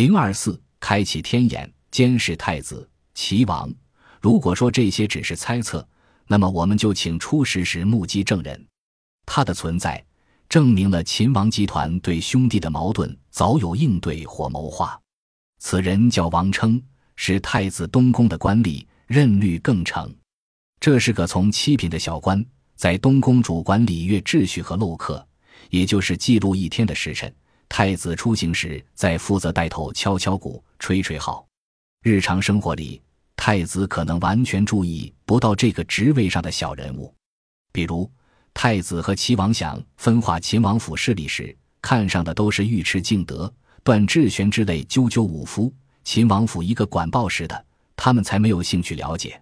零二四，开启天眼，监视太子齐王。如果说这些只是猜测，那么我们就请出事实目击证人。他的存在，证明了秦王集团对兄弟的矛盾早有应对或谋划。此人叫王称，是太子东宫的官吏，任律更成。这是个从七品的小官，在东宫主管礼乐秩序和漏客，也就是记录一天的时辰。太子出行时，在负责带头敲敲鼓、吹吹号。日常生活里。太子可能完全注意不到这个职位上的小人物，比如太子和齐王想分化秦王府势力时，看上的都是尉迟敬德、段志玄之类赳赳武夫。秦王府一个管报时的，他们才没有兴趣了解。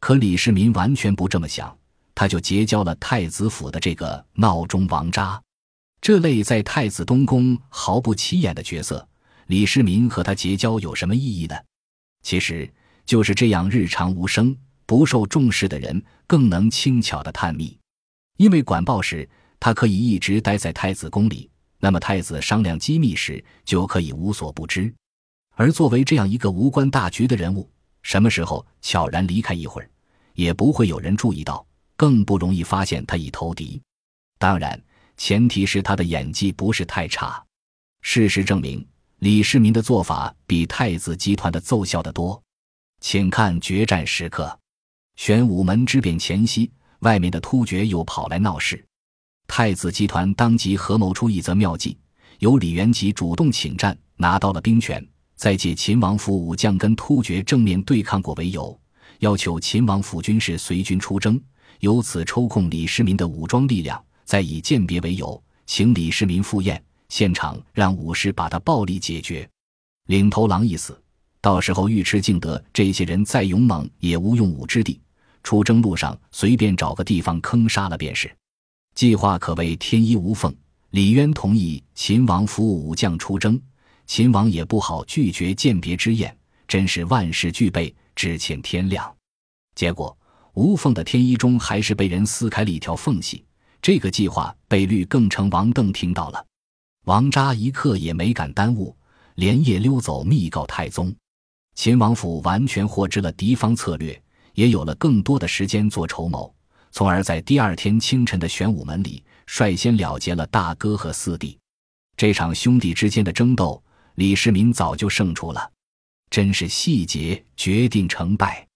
可李世民完全不这么想，他就结交了太子府的这个闹钟王渣，这类在太子东宫毫不起眼的角色，李世民和他结交有什么意义呢？其实。就是这样日常无声、不受重视的人，更能轻巧的探秘。因为管报时，他可以一直待在太子宫里，那么太子商量机密时，就可以无所不知。而作为这样一个无关大局的人物，什么时候悄然离开一会儿，也不会有人注意到，更不容易发现他已投敌。当然，前提是他的演技不是太差。事实证明，李世民的做法比太子集团的奏效得多。请看决战时刻，玄武门之变前夕，外面的突厥又跑来闹事。太子集团当即合谋出一则妙计，由李元吉主动请战，拿到了兵权，再借秦王府武将跟突厥正面对抗过为由，要求秦王府军士随军出征，由此抽空李世民的武装力量，再以鉴别为由，请李世民赴宴，现场让武士把他暴力解决。领头狼一死。到时候尉迟敬德这些人再勇猛也无用武之地，出征路上随便找个地方坑杀了便是。计划可谓天衣无缝。李渊同意秦王府武将出征，秦王也不好拒绝鉴别之宴，真是万事俱备，只欠天亮。结果无缝的天衣中还是被人撕开了一条缝隙。这个计划被绿更成王邓听到了，王扎一刻也没敢耽误，连夜溜走密告太宗。秦王府完全获知了敌方策略，也有了更多的时间做筹谋，从而在第二天清晨的玄武门里率先了结了大哥和四弟这场兄弟之间的争斗。李世民早就胜出了，真是细节决定成败。